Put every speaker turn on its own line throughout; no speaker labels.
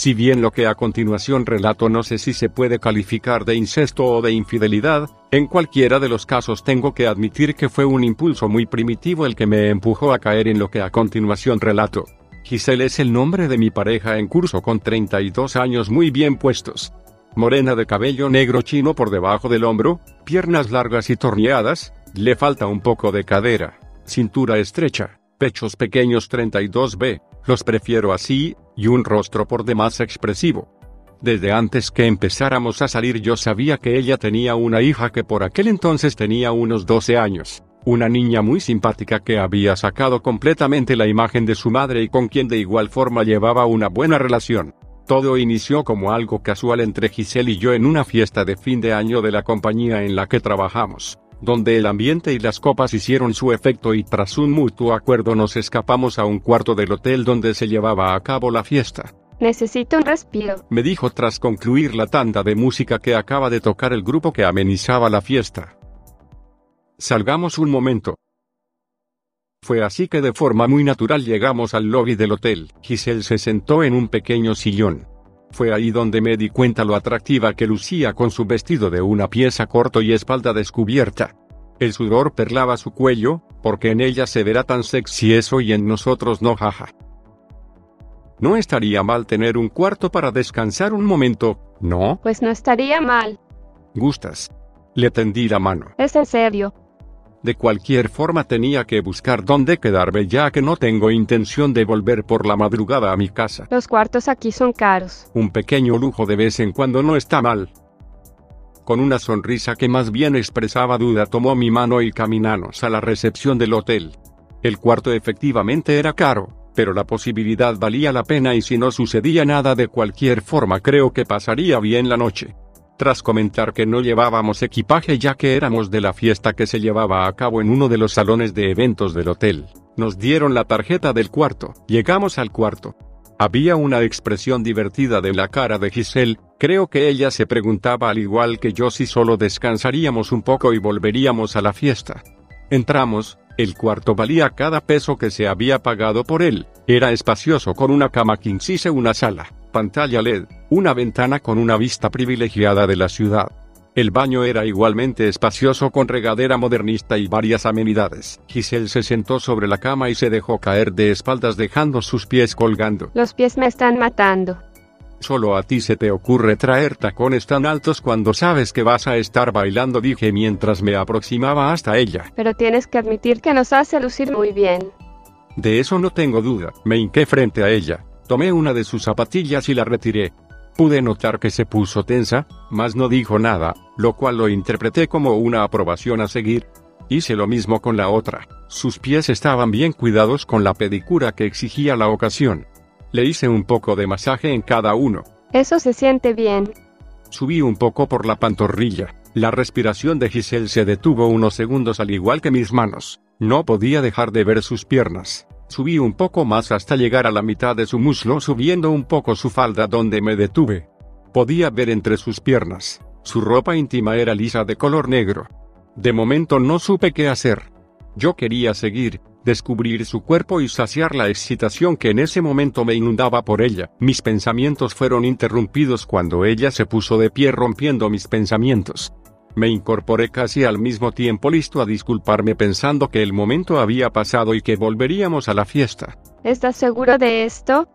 Si bien lo que a continuación relato no sé si se puede calificar de incesto o de infidelidad, en cualquiera de los casos tengo que admitir que fue un impulso muy primitivo el que me empujó a caer en lo que a continuación relato. Giselle es el nombre de mi pareja en curso con 32 años muy bien puestos. Morena de cabello negro chino por debajo del hombro, piernas largas y torneadas, le falta un poco de cadera, cintura estrecha, pechos pequeños 32B, los prefiero así, y un rostro por demás expresivo. Desde antes que empezáramos a salir yo sabía que ella tenía una hija que por aquel entonces tenía unos 12 años, una niña muy simpática que había sacado completamente la imagen de su madre y con quien de igual forma llevaba una buena relación. Todo inició como algo casual entre Giselle y yo en una fiesta de fin de año de la compañía en la que trabajamos donde el ambiente y las copas hicieron su efecto y tras un mutuo acuerdo nos escapamos a un cuarto del hotel donde se llevaba a cabo la fiesta.
Necesito un respiro.
Me dijo tras concluir la tanda de música que acaba de tocar el grupo que amenizaba la fiesta. Salgamos un momento. Fue así que de forma muy natural llegamos al lobby del hotel. Giselle se sentó en un pequeño sillón. Fue ahí donde me di cuenta lo atractiva que lucía con su vestido de una pieza corto y espalda descubierta. El sudor perlaba su cuello, porque en ella se verá tan sexy eso y en nosotros no jaja. No estaría mal tener un cuarto para descansar un momento, ¿no?
Pues no estaría mal.
¿Gustas? Le tendí la mano.
Es en serio.
De cualquier forma tenía que buscar dónde quedarme ya que no tengo intención de volver por la madrugada a mi casa.
Los cuartos aquí son caros.
Un pequeño lujo de vez en cuando no está mal. Con una sonrisa que más bien expresaba duda tomó mi mano y caminamos a la recepción del hotel. El cuarto efectivamente era caro, pero la posibilidad valía la pena y si no sucedía nada de cualquier forma creo que pasaría bien la noche tras comentar que no llevábamos equipaje ya que éramos de la fiesta que se llevaba a cabo en uno de los salones de eventos del hotel. Nos dieron la tarjeta del cuarto, llegamos al cuarto. Había una expresión divertida de la cara de Giselle, creo que ella se preguntaba al igual que yo si solo descansaríamos un poco y volveríamos a la fiesta. Entramos, el cuarto valía cada peso que se había pagado por él, era espacioso con una cama size una sala, pantalla LED, una ventana con una vista privilegiada de la ciudad. El baño era igualmente espacioso con regadera modernista y varias amenidades. Giselle se sentó sobre la cama y se dejó caer de espaldas dejando sus pies colgando.
Los pies me están matando.
Solo a ti se te ocurre traer tacones tan altos cuando sabes que vas a estar bailando, dije mientras me aproximaba hasta ella.
Pero tienes que admitir que nos hace lucir muy bien.
De eso no tengo duda. Me hinqué frente a ella. Tomé una de sus zapatillas y la retiré. Pude notar que se puso tensa, mas no dijo nada, lo cual lo interpreté como una aprobación a seguir. Hice lo mismo con la otra. Sus pies estaban bien cuidados con la pedicura que exigía la ocasión. Le hice un poco de masaje en cada uno.
Eso se siente bien.
Subí un poco por la pantorrilla. La respiración de Giselle se detuvo unos segundos al igual que mis manos. No podía dejar de ver sus piernas. Subí un poco más hasta llegar a la mitad de su muslo subiendo un poco su falda donde me detuve. Podía ver entre sus piernas. Su ropa íntima era lisa de color negro. De momento no supe qué hacer. Yo quería seguir, descubrir su cuerpo y saciar la excitación que en ese momento me inundaba por ella. Mis pensamientos fueron interrumpidos cuando ella se puso de pie rompiendo mis pensamientos. Me incorporé casi al mismo tiempo listo a disculparme pensando que el momento había pasado y que volveríamos a la fiesta.
¿Estás seguro de esto?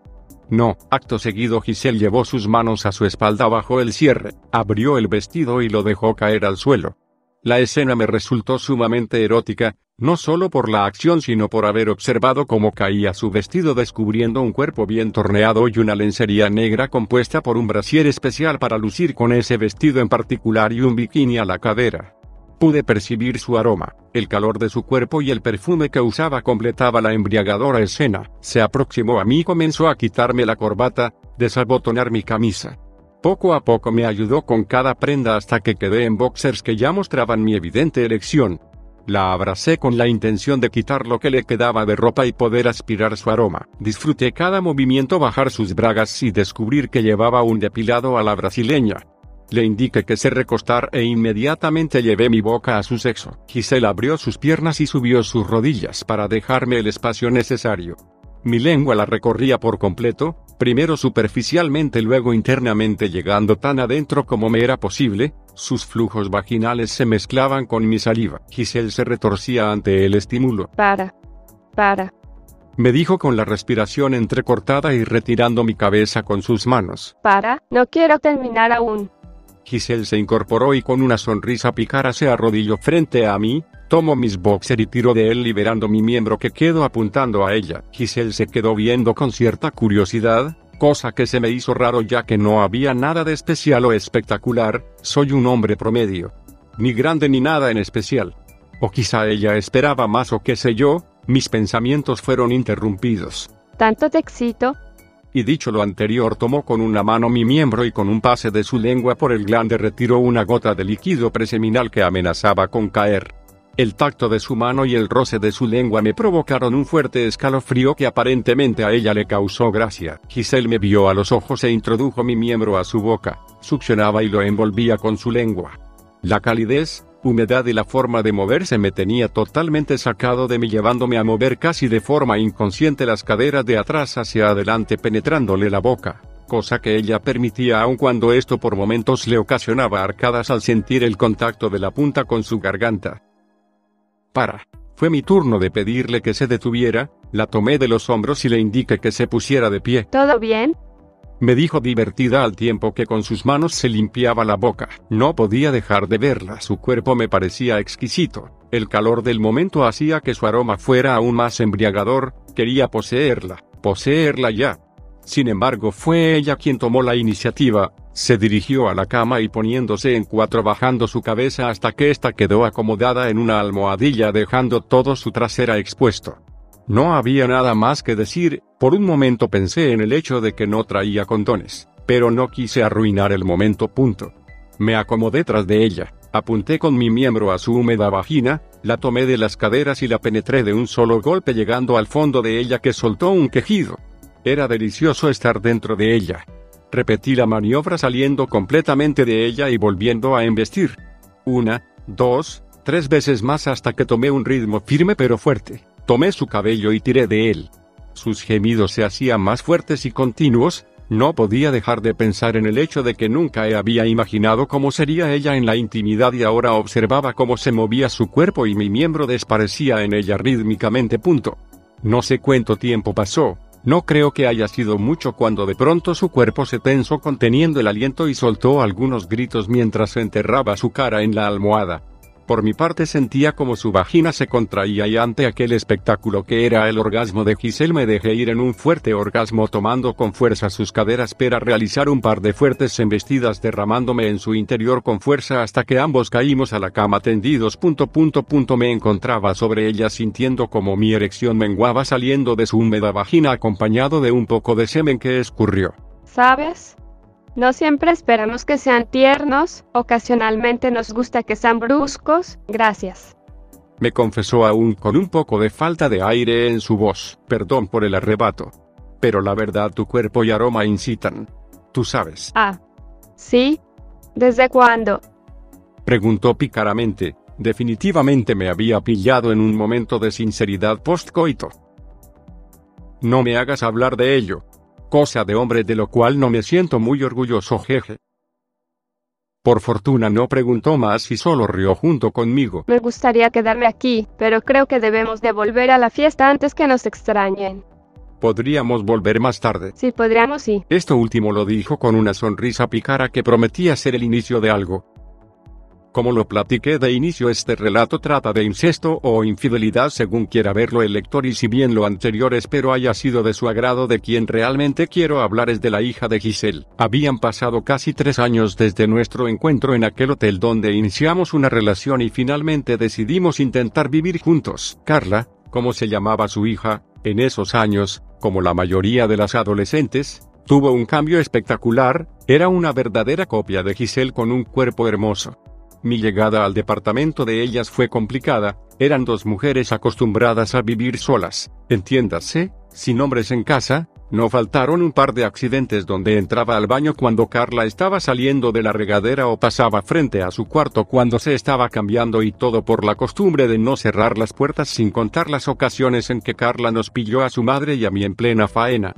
No, acto seguido Giselle llevó sus manos a su espalda bajo el cierre, abrió el vestido y lo dejó caer al suelo. La escena me resultó sumamente erótica, no solo por la acción sino por haber observado cómo caía su vestido descubriendo un cuerpo bien torneado y una lencería negra compuesta por un brasier especial para lucir con ese vestido en particular y un bikini a la cadera. Pude percibir su aroma, el calor de su cuerpo y el perfume que usaba completaba la embriagadora escena. Se aproximó a mí y comenzó a quitarme la corbata, desabotonar mi camisa. Poco a poco me ayudó con cada prenda hasta que quedé en boxers que ya mostraban mi evidente elección. La abracé con la intención de quitar lo que le quedaba de ropa y poder aspirar su aroma. Disfruté cada movimiento bajar sus bragas y descubrir que llevaba un depilado a la brasileña. Le indiqué que se recostar e inmediatamente llevé mi boca a su sexo. Giselle abrió sus piernas y subió sus rodillas para dejarme el espacio necesario. Mi lengua la recorría por completo, primero superficialmente luego internamente llegando tan adentro como me era posible, sus flujos vaginales se mezclaban con mi saliva. Giselle se retorcía ante el estímulo.
Para. Para.
Me dijo con la respiración entrecortada y retirando mi cabeza con sus manos.
Para. No quiero terminar aún.
Giselle se incorporó y con una sonrisa picara se arrodilló frente a mí, tomo mis boxer y tiro de él liberando mi miembro que quedo apuntando a ella. Giselle se quedó viendo con cierta curiosidad, cosa que se me hizo raro ya que no había nada de especial o espectacular, soy un hombre promedio. Ni grande ni nada en especial. O quizá ella esperaba más o qué sé yo, mis pensamientos fueron interrumpidos.
¿Tanto te excito?
y dicho lo anterior tomó con una mano mi miembro y con un pase de su lengua por el glande retiró una gota de líquido preseminal que amenazaba con caer. El tacto de su mano y el roce de su lengua me provocaron un fuerte escalofrío que aparentemente a ella le causó gracia. Giselle me vio a los ojos e introdujo mi miembro a su boca, succionaba y lo envolvía con su lengua. La calidez, humedad y la forma de moverse me tenía totalmente sacado de mí llevándome a mover casi de forma inconsciente las caderas de atrás hacia adelante penetrándole la boca, cosa que ella permitía aun cuando esto por momentos le ocasionaba arcadas al sentir el contacto de la punta con su garganta. Para. Fue mi turno de pedirle que se detuviera, la tomé de los hombros y le indiqué que se pusiera de pie.
¿Todo bien?
me dijo divertida al tiempo que con sus manos se limpiaba la boca. No podía dejar de verla, su cuerpo me parecía exquisito. El calor del momento hacía que su aroma fuera aún más embriagador, quería poseerla, poseerla ya. Sin embargo, fue ella quien tomó la iniciativa, se dirigió a la cama y poniéndose en cuatro bajando su cabeza hasta que ésta quedó acomodada en una almohadilla dejando todo su trasera expuesto. No había nada más que decir, por un momento pensé en el hecho de que no traía condones, pero no quise arruinar el momento. Punto. Me acomodé tras de ella, apunté con mi miembro a su húmeda vagina, la tomé de las caderas y la penetré de un solo golpe llegando al fondo de ella que soltó un quejido. Era delicioso estar dentro de ella. Repetí la maniobra saliendo completamente de ella y volviendo a embestir. Una, dos, tres veces más hasta que tomé un ritmo firme pero fuerte. Tomé su cabello y tiré de él. Sus gemidos se hacían más fuertes y continuos, no podía dejar de pensar en el hecho de que nunca había imaginado cómo sería ella en la intimidad y ahora observaba cómo se movía su cuerpo y mi miembro desparecía en ella rítmicamente. Punto. No sé cuánto tiempo pasó, no creo que haya sido mucho cuando de pronto su cuerpo se tensó conteniendo el aliento y soltó algunos gritos mientras enterraba su cara en la almohada. Por mi parte sentía como su vagina se contraía y ante aquel espectáculo que era el orgasmo de Giselle me dejé ir en un fuerte orgasmo tomando con fuerza sus caderas para realizar un par de fuertes embestidas derramándome en su interior con fuerza hasta que ambos caímos a la cama tendidos. Punto, punto, punto. Me encontraba sobre ella sintiendo como mi erección menguaba saliendo de su húmeda vagina acompañado de un poco de semen que escurrió.
¿Sabes? No siempre esperamos que sean tiernos, ocasionalmente nos gusta que sean bruscos, gracias.
Me confesó aún con un poco de falta de aire en su voz, perdón por el arrebato. Pero la verdad tu cuerpo y aroma incitan. Tú sabes.
Ah. ¿Sí? ¿Desde cuándo?
Preguntó pícaramente, definitivamente me había pillado en un momento de sinceridad postcoito. No me hagas hablar de ello, cosa de hombre de lo cual no me siento muy orgulloso jeje. Por fortuna no preguntó más y solo rió junto conmigo.
Me gustaría quedarme aquí, pero creo que debemos de volver a la fiesta antes que nos extrañen.
Podríamos volver más tarde.
Sí, podríamos, sí.
Esto último lo dijo con una sonrisa picara que prometía ser el inicio de algo. Como lo platiqué de inicio, este relato trata de incesto o infidelidad según quiera verlo el lector y si bien lo anterior espero haya sido de su agrado de quien realmente quiero hablar es de la hija de Giselle. Habían pasado casi tres años desde nuestro encuentro en aquel hotel donde iniciamos una relación y finalmente decidimos intentar vivir juntos. Carla, como se llamaba su hija, en esos años, como la mayoría de las adolescentes, tuvo un cambio espectacular, era una verdadera copia de Giselle con un cuerpo hermoso. Mi llegada al departamento de ellas fue complicada, eran dos mujeres acostumbradas a vivir solas, entiéndase, sin hombres en casa, no faltaron un par de accidentes donde entraba al baño cuando Carla estaba saliendo de la regadera o pasaba frente a su cuarto cuando se estaba cambiando y todo por la costumbre de no cerrar las puertas sin contar las ocasiones en que Carla nos pilló a su madre y a mí en plena faena.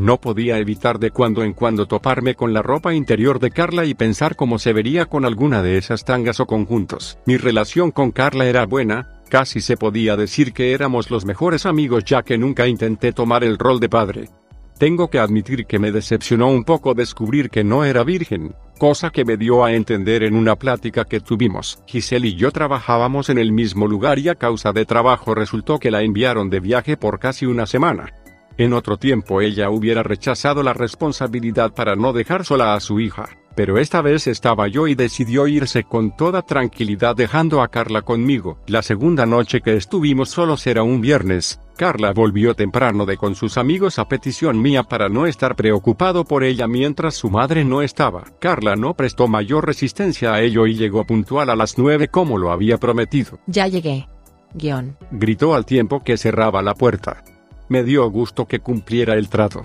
No podía evitar de cuando en cuando toparme con la ropa interior de Carla y pensar cómo se vería con alguna de esas tangas o conjuntos. Mi relación con Carla era buena, casi se podía decir que éramos los mejores amigos ya que nunca intenté tomar el rol de padre. Tengo que admitir que me decepcionó un poco descubrir que no era virgen, cosa que me dio a entender en una plática que tuvimos. Giselle y yo trabajábamos en el mismo lugar y a causa de trabajo resultó que la enviaron de viaje por casi una semana. En otro tiempo ella hubiera rechazado la responsabilidad para no dejar sola a su hija, pero esta vez estaba yo y decidió irse con toda tranquilidad dejando a Carla conmigo. La segunda noche que estuvimos solos era un viernes, Carla volvió temprano de con sus amigos a petición mía para no estar preocupado por ella mientras su madre no estaba. Carla no prestó mayor resistencia a ello y llegó puntual a las nueve como lo había prometido.
Ya llegué. Guión.
Gritó al tiempo que cerraba la puerta. Me dio gusto que cumpliera el trato.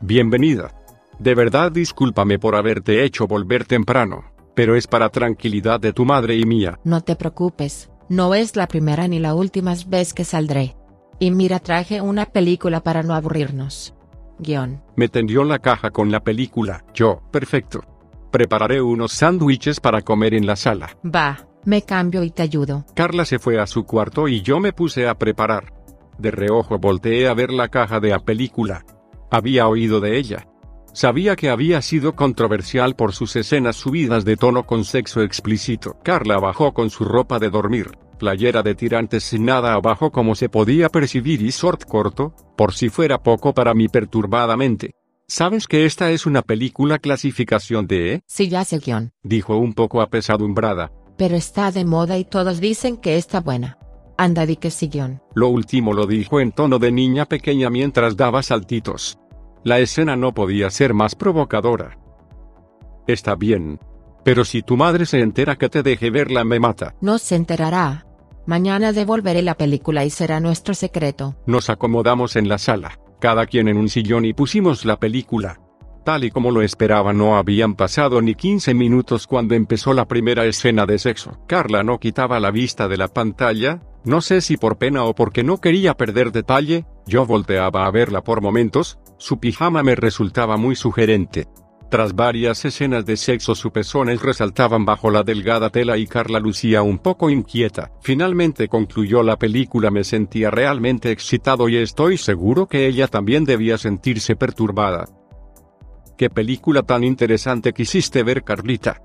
Bienvenida. De verdad discúlpame por haberte hecho volver temprano, pero es para tranquilidad de tu madre y mía.
No te preocupes, no es la primera ni la última vez que saldré. Y mira traje una película para no aburrirnos. Guión.
Me tendió la caja con la película. Yo, perfecto. Prepararé unos sándwiches para comer en la sala.
Va, me cambio y te ayudo.
Carla se fue a su cuarto y yo me puse a preparar. De reojo volteé a ver la caja de la película. Había oído de ella. Sabía que había sido controversial por sus escenas subidas de tono con sexo explícito. Carla bajó con su ropa de dormir, playera de tirantes sin nada abajo como se podía percibir y short corto, por si fuera poco para mí perturbadamente. ¿Sabes que esta es una película clasificación de E?
Sí, ya sé guion.
Dijo un poco apesadumbrada.
Pero está de moda y todos dicen que está buena. Anda di que siguión.
Lo último lo dijo en tono de niña pequeña mientras daba saltitos. La escena no podía ser más provocadora. Está bien. Pero si tu madre se entera que te deje verla me mata.
No se enterará. Mañana devolveré la película y será nuestro secreto.
Nos acomodamos en la sala, cada quien en un sillón y pusimos la película. Tal y como lo esperaba no habían pasado ni 15 minutos cuando empezó la primera escena de sexo. Carla no quitaba la vista de la pantalla, no sé si por pena o porque no quería perder detalle, yo volteaba a verla por momentos, su pijama me resultaba muy sugerente. Tras varias escenas de sexo sus pezones resaltaban bajo la delgada tela y Carla lucía un poco inquieta. Finalmente concluyó la película me sentía realmente excitado y estoy seguro que ella también debía sentirse perturbada. ¿Qué película tan interesante quisiste ver Carlita?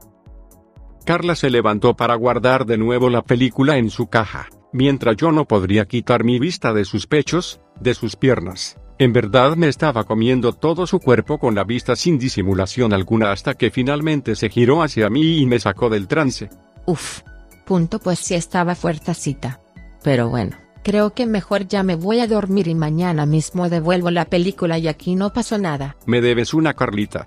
Carla se levantó para guardar de nuevo la película en su caja, mientras yo no podría quitar mi vista de sus pechos, de sus piernas. En verdad me estaba comiendo todo su cuerpo con la vista sin disimulación alguna hasta que finalmente se giró hacia mí y me sacó del trance.
Uf. Punto pues sí estaba fuertecita. Pero bueno, creo que mejor ya me voy a dormir y mañana mismo devuelvo la película y aquí no pasó nada.
Me debes una Carlita.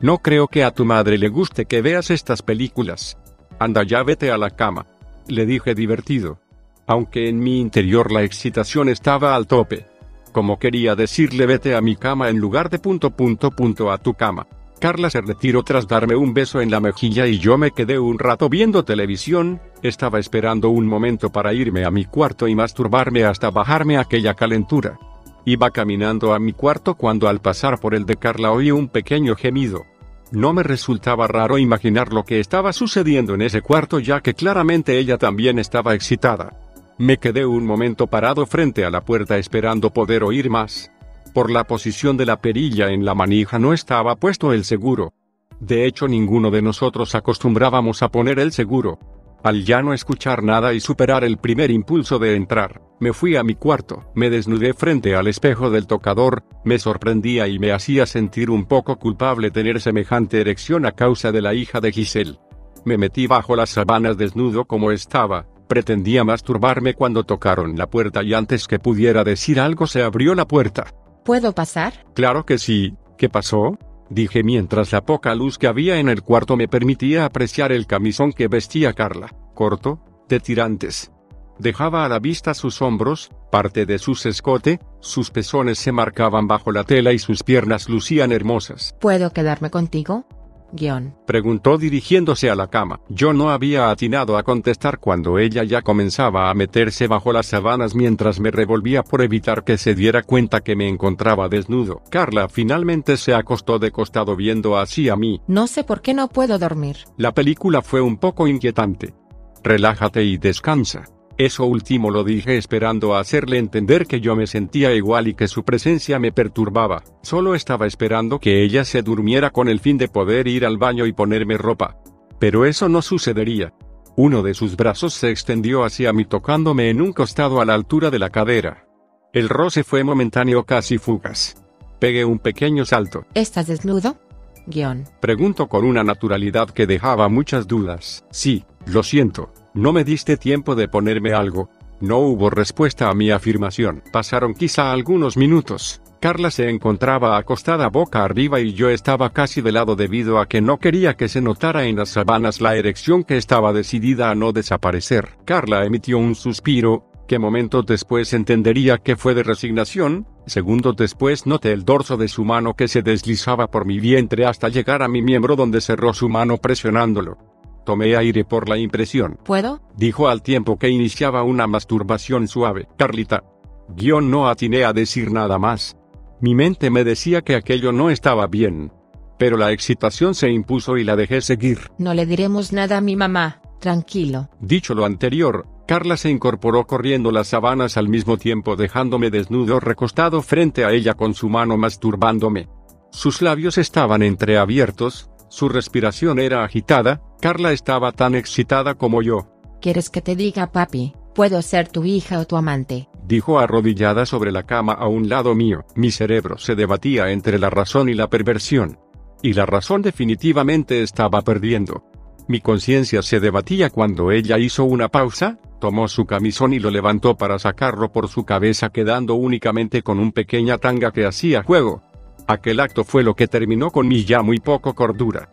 No creo que a tu madre le guste que veas estas películas. Anda ya vete a la cama. Le dije divertido. Aunque en mi interior la excitación estaba al tope como quería decirle vete a mi cama en lugar de punto punto punto a tu cama. Carla se retiró tras darme un beso en la mejilla y yo me quedé un rato viendo televisión, estaba esperando un momento para irme a mi cuarto y masturbarme hasta bajarme aquella calentura. Iba caminando a mi cuarto cuando al pasar por el de Carla oí un pequeño gemido. No me resultaba raro imaginar lo que estaba sucediendo en ese cuarto ya que claramente ella también estaba excitada. Me quedé un momento parado frente a la puerta esperando poder oír más. Por la posición de la perilla en la manija no estaba puesto el seguro. De hecho, ninguno de nosotros acostumbrábamos a poner el seguro. Al ya no escuchar nada y superar el primer impulso de entrar, me fui a mi cuarto, me desnudé frente al espejo del tocador, me sorprendía y me hacía sentir un poco culpable tener semejante erección a causa de la hija de Giselle. Me metí bajo las sábanas desnudo como estaba, pretendía masturbarme cuando tocaron la puerta y antes que pudiera decir algo se abrió la puerta.
¿Puedo pasar?
Claro que sí, ¿qué pasó? Dije mientras la poca luz que había en el cuarto me permitía apreciar el camisón que vestía Carla, corto, de tirantes. Dejaba a la vista sus hombros, parte de su escote, sus pezones se marcaban bajo la tela y sus piernas lucían hermosas.
¿Puedo quedarme contigo? Guión.
Preguntó dirigiéndose a la cama. Yo no había atinado a contestar cuando ella ya comenzaba a meterse bajo las sábanas mientras me revolvía por evitar que se diera cuenta que me encontraba desnudo. Carla finalmente se acostó de costado viendo hacia mí.
No sé por qué no puedo dormir.
La película fue un poco inquietante. Relájate y descansa. Eso último lo dije esperando hacerle entender que yo me sentía igual y que su presencia me perturbaba. Solo estaba esperando que ella se durmiera con el fin de poder ir al baño y ponerme ropa. Pero eso no sucedería. Uno de sus brazos se extendió hacia mí tocándome en un costado a la altura de la cadera. El roce fue momentáneo casi fugaz. Pegué un pequeño salto.
¿Estás desnudo? Guión.
Pregunto con una naturalidad que dejaba muchas dudas. Sí, lo siento. No me diste tiempo de ponerme algo. No hubo respuesta a mi afirmación. Pasaron quizá algunos minutos. Carla se encontraba acostada boca arriba y yo estaba casi de lado debido a que no quería que se notara en las sabanas la erección que estaba decidida a no desaparecer. Carla emitió un suspiro, que momentos después entendería que fue de resignación, segundos después noté el dorso de su mano que se deslizaba por mi vientre hasta llegar a mi miembro donde cerró su mano presionándolo. Tomé aire por la impresión.
¿Puedo?
Dijo al tiempo que iniciaba una masturbación suave. Carlita. Guión no atiné a decir nada más. Mi mente me decía que aquello no estaba bien. Pero la excitación se impuso y la dejé seguir.
No le diremos nada a mi mamá, tranquilo.
Dicho lo anterior, Carla se incorporó corriendo las sabanas al mismo tiempo dejándome desnudo recostado frente a ella con su mano masturbándome. Sus labios estaban entreabiertos, su respiración era agitada, Carla estaba tan excitada como yo.
¿Quieres que te diga, papi? Puedo ser tu hija o tu amante.
Dijo arrodillada sobre la cama a un lado mío. Mi cerebro se debatía entre la razón y la perversión. Y la razón definitivamente estaba perdiendo. Mi conciencia se debatía cuando ella hizo una pausa, tomó su camisón y lo levantó para sacarlo por su cabeza quedando únicamente con un pequeña tanga que hacía juego. Aquel acto fue lo que terminó con mi ya muy poco cordura.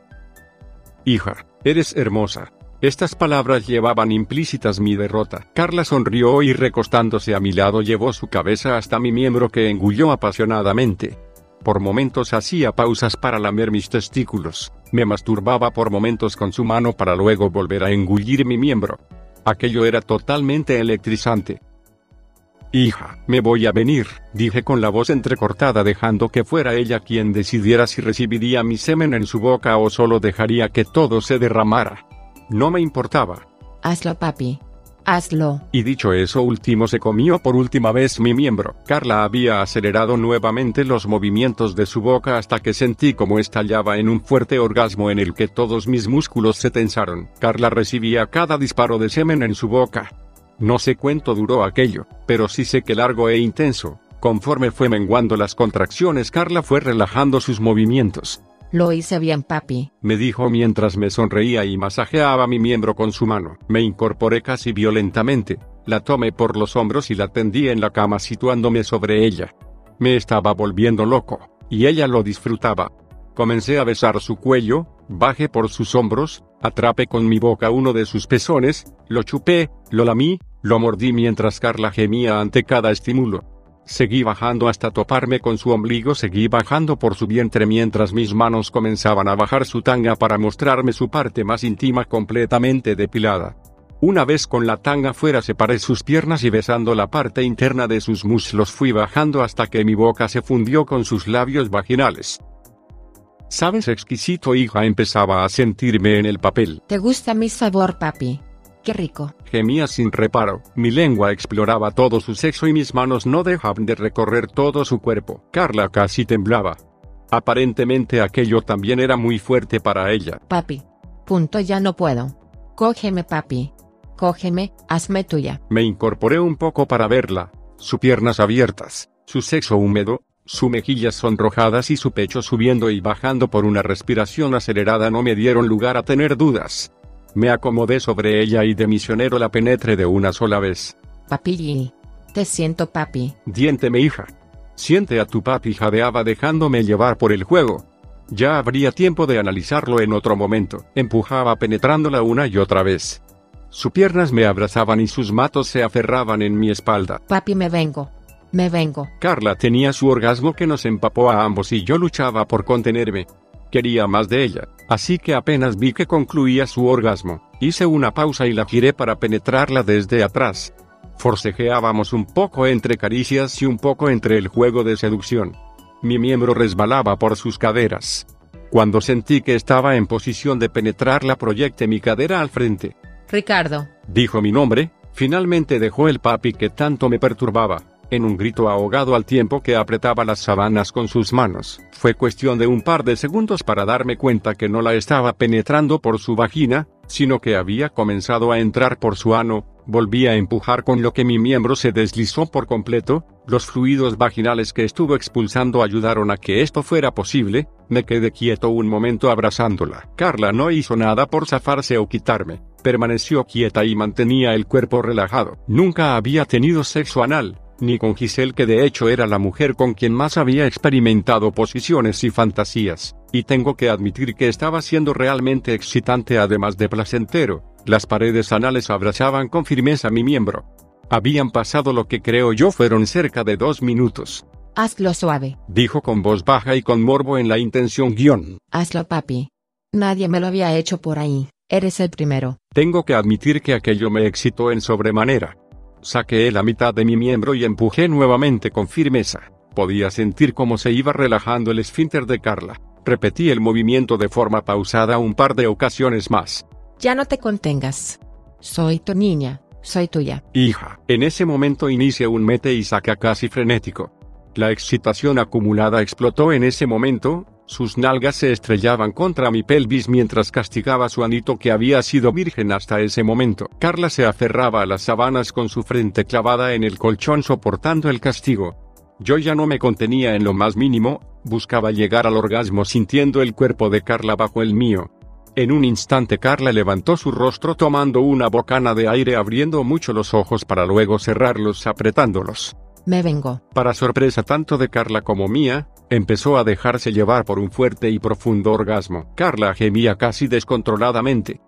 Hija, eres hermosa. Estas palabras llevaban implícitas mi derrota. Carla sonrió y recostándose a mi lado llevó su cabeza hasta mi miembro que engulló apasionadamente. Por momentos hacía pausas para lamer mis testículos. Me masturbaba por momentos con su mano para luego volver a engullir mi miembro. Aquello era totalmente electrizante. Hija, me voy a venir, dije con la voz entrecortada dejando que fuera ella quien decidiera si recibiría mi semen en su boca o solo dejaría que todo se derramara. No me importaba.
Hazlo, papi. Hazlo.
Y dicho eso último se comió por última vez mi miembro. Carla había acelerado nuevamente los movimientos de su boca hasta que sentí como estallaba en un fuerte orgasmo en el que todos mis músculos se tensaron. Carla recibía cada disparo de semen en su boca. No sé cuánto duró aquello, pero sí sé que largo e intenso. Conforme fue menguando las contracciones, Carla fue relajando sus movimientos.
Lo hice bien, papi.
Me dijo mientras me sonreía y masajeaba mi miembro con su mano. Me incorporé casi violentamente, la tomé por los hombros y la tendí en la cama situándome sobre ella. Me estaba volviendo loco, y ella lo disfrutaba. Comencé a besar su cuello, bajé por sus hombros, atrapé con mi boca uno de sus pezones, lo chupé, lo lamí, lo mordí mientras Carla gemía ante cada estímulo. Seguí bajando hasta toparme con su ombligo, seguí bajando por su vientre mientras mis manos comenzaban a bajar su tanga para mostrarme su parte más íntima completamente depilada. Una vez con la tanga fuera separé sus piernas y besando la parte interna de sus muslos fui bajando hasta que mi boca se fundió con sus labios vaginales. Sabes exquisito hija empezaba a sentirme en el papel.
¿Te gusta mi sabor, papi? Qué rico.
Gemía sin reparo, mi lengua exploraba todo su sexo y mis manos no dejaban de recorrer todo su cuerpo. Carla casi temblaba. Aparentemente aquello también era muy fuerte para ella.
Papi. Punto ya no puedo. Cógeme papi. Cógeme, hazme tuya.
Me incorporé un poco para verla, sus piernas abiertas, su sexo húmedo, sus mejillas sonrojadas y su pecho subiendo y bajando por una respiración acelerada no me dieron lugar a tener dudas. Me acomodé sobre ella y de misionero la penetré de una sola vez.
Papi. Te siento papi.
Diénteme hija. Siente a tu papi jadeaba dejándome llevar por el juego. Ya habría tiempo de analizarlo en otro momento. Empujaba penetrándola una y otra vez. Sus piernas me abrazaban y sus matos se aferraban en mi espalda.
Papi me vengo. Me vengo.
Carla tenía su orgasmo que nos empapó a ambos y yo luchaba por contenerme. Quería más de ella, así que apenas vi que concluía su orgasmo, hice una pausa y la giré para penetrarla desde atrás. Forcejeábamos un poco entre caricias y un poco entre el juego de seducción. Mi miembro resbalaba por sus caderas. Cuando sentí que estaba en posición de penetrarla proyecté mi cadera al frente.
Ricardo.
Dijo mi nombre, finalmente dejó el papi que tanto me perturbaba en un grito ahogado al tiempo que apretaba las sábanas con sus manos. Fue cuestión de un par de segundos para darme cuenta que no la estaba penetrando por su vagina, sino que había comenzado a entrar por su ano, volví a empujar con lo que mi miembro se deslizó por completo, los fluidos vaginales que estuvo expulsando ayudaron a que esto fuera posible, me quedé quieto un momento abrazándola. Carla no hizo nada por zafarse o quitarme, permaneció quieta y mantenía el cuerpo relajado. Nunca había tenido sexo anal, ni con Giselle que de hecho era la mujer con quien más había experimentado posiciones y fantasías, y tengo que admitir que estaba siendo realmente excitante además de placentero, las paredes anales abrazaban con firmeza mi miembro. Habían pasado lo que creo yo fueron cerca de dos minutos.
Hazlo suave.
Dijo con voz baja y con morbo en la intención guion.
Hazlo papi. Nadie me lo había hecho por ahí. Eres el primero.
Tengo que admitir que aquello me excitó en sobremanera. Saqué la mitad de mi miembro y empujé nuevamente con firmeza. Podía sentir cómo se iba relajando el esfínter de Carla. Repetí el movimiento de forma pausada un par de ocasiones más.
Ya no te contengas. Soy tu niña, soy tuya.
Hija, en ese momento inicia un mete y saca casi frenético. La excitación acumulada explotó en ese momento, sus nalgas se estrellaban contra mi pelvis mientras castigaba su anito que había sido virgen hasta ese momento. Carla se aferraba a las sábanas con su frente clavada en el colchón soportando el castigo. Yo ya no me contenía en lo más mínimo, buscaba llegar al orgasmo sintiendo el cuerpo de Carla bajo el mío. En un instante Carla levantó su rostro tomando una bocana de aire abriendo mucho los ojos para luego cerrarlos apretándolos.
Me vengo.
Para sorpresa tanto de Carla como mía, empezó a dejarse llevar por un fuerte y profundo orgasmo. Carla gemía casi descontroladamente.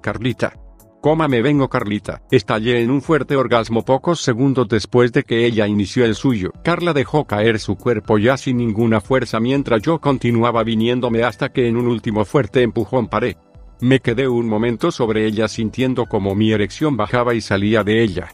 Carlita. Coma me vengo Carlita. Estallé en un fuerte orgasmo pocos segundos después de que ella inició el suyo. Carla dejó caer su cuerpo ya sin ninguna fuerza mientras yo continuaba viniéndome hasta que en un último fuerte empujón paré. Me quedé un momento sobre ella sintiendo como mi erección bajaba y salía de ella.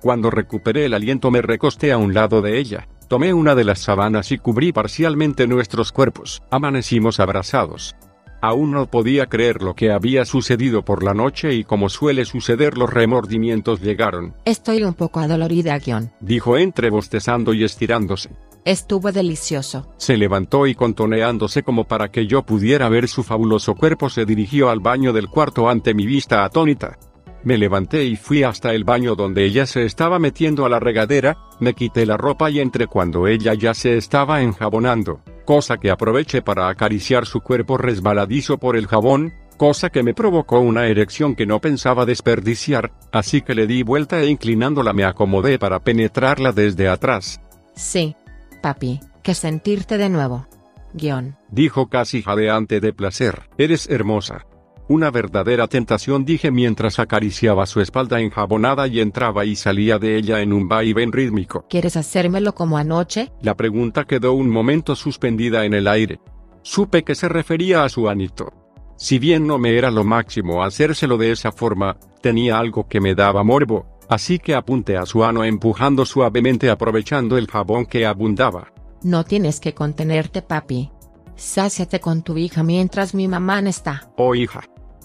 Cuando recuperé el aliento me recosté a un lado de ella. Tomé una de las sábanas y cubrí parcialmente nuestros cuerpos. Amanecimos abrazados. Aún no podía creer lo que había sucedido por la noche y como suele suceder los remordimientos llegaron.
Estoy un poco adolorida, guion.
Dijo entre bostezando y estirándose.
Estuvo delicioso.
Se levantó y contoneándose como para que yo pudiera ver su fabuloso cuerpo se dirigió al baño del cuarto ante mi vista atónita. Me levanté y fui hasta el baño donde ella se estaba metiendo a la regadera, me quité la ropa y entré cuando ella ya se estaba enjabonando, cosa que aproveché para acariciar su cuerpo resbaladizo por el jabón, cosa que me provocó una erección que no pensaba desperdiciar, así que le di vuelta e inclinándola me acomodé para penetrarla desde atrás.
Sí. Papi, que sentirte de nuevo. Guión.
Dijo casi jadeante de placer. Eres hermosa. Una verdadera tentación dije mientras acariciaba su espalda enjabonada y entraba y salía de ella en un vaivén rítmico.
¿Quieres hacérmelo como anoche?
La pregunta quedó un momento suspendida en el aire. Supe que se refería a su anito. Si bien no me era lo máximo hacérselo de esa forma, tenía algo que me daba morbo, así que apunté a su ano empujando suavemente aprovechando el jabón que abundaba.
No tienes que contenerte, papi. Sáciate con tu hija mientras mi mamá no está.
Oh hija.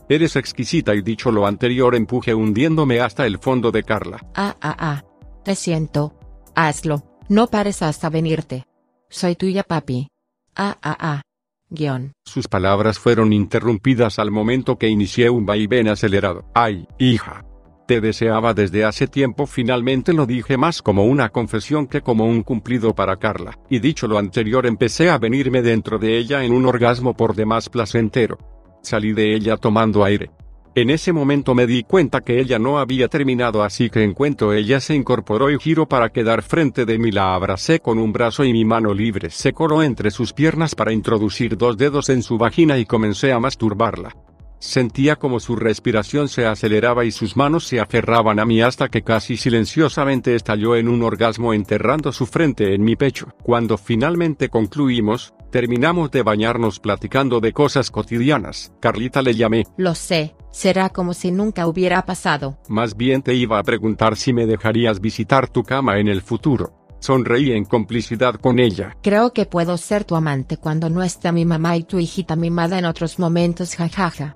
Eres exquisita y dicho lo anterior empuje hundiéndome hasta el fondo de Carla.
Ah, ah, ah. Te siento. Hazlo. No pares hasta venirte. Soy tuya, papi. Ah, ah, ah. Guión.
Sus palabras fueron interrumpidas al momento que inicié un vaivén acelerado. Ay, hija. Te deseaba desde hace tiempo, finalmente lo dije más como una confesión que como un cumplido para Carla, y dicho lo anterior empecé a venirme dentro de ella en un orgasmo por demás placentero. Salí de ella tomando aire. En ese momento me di cuenta que ella no había terminado así que en cuanto ella se incorporó y giró para quedar frente de mí la abracé con un brazo y mi mano libre se coló entre sus piernas para introducir dos dedos en su vagina y comencé a masturbarla. Sentía como su respiración se aceleraba y sus manos se aferraban a mí hasta que casi silenciosamente estalló en un orgasmo enterrando su frente en mi pecho. Cuando finalmente concluimos, terminamos de bañarnos platicando de cosas cotidianas. Carlita le llamé.
Lo sé, será como si nunca hubiera pasado.
Más bien te iba a preguntar si me dejarías visitar tu cama en el futuro. Sonreí en complicidad con ella.
Creo que puedo ser tu amante cuando no está mi mamá y tu hijita mimada en otros momentos, jajaja.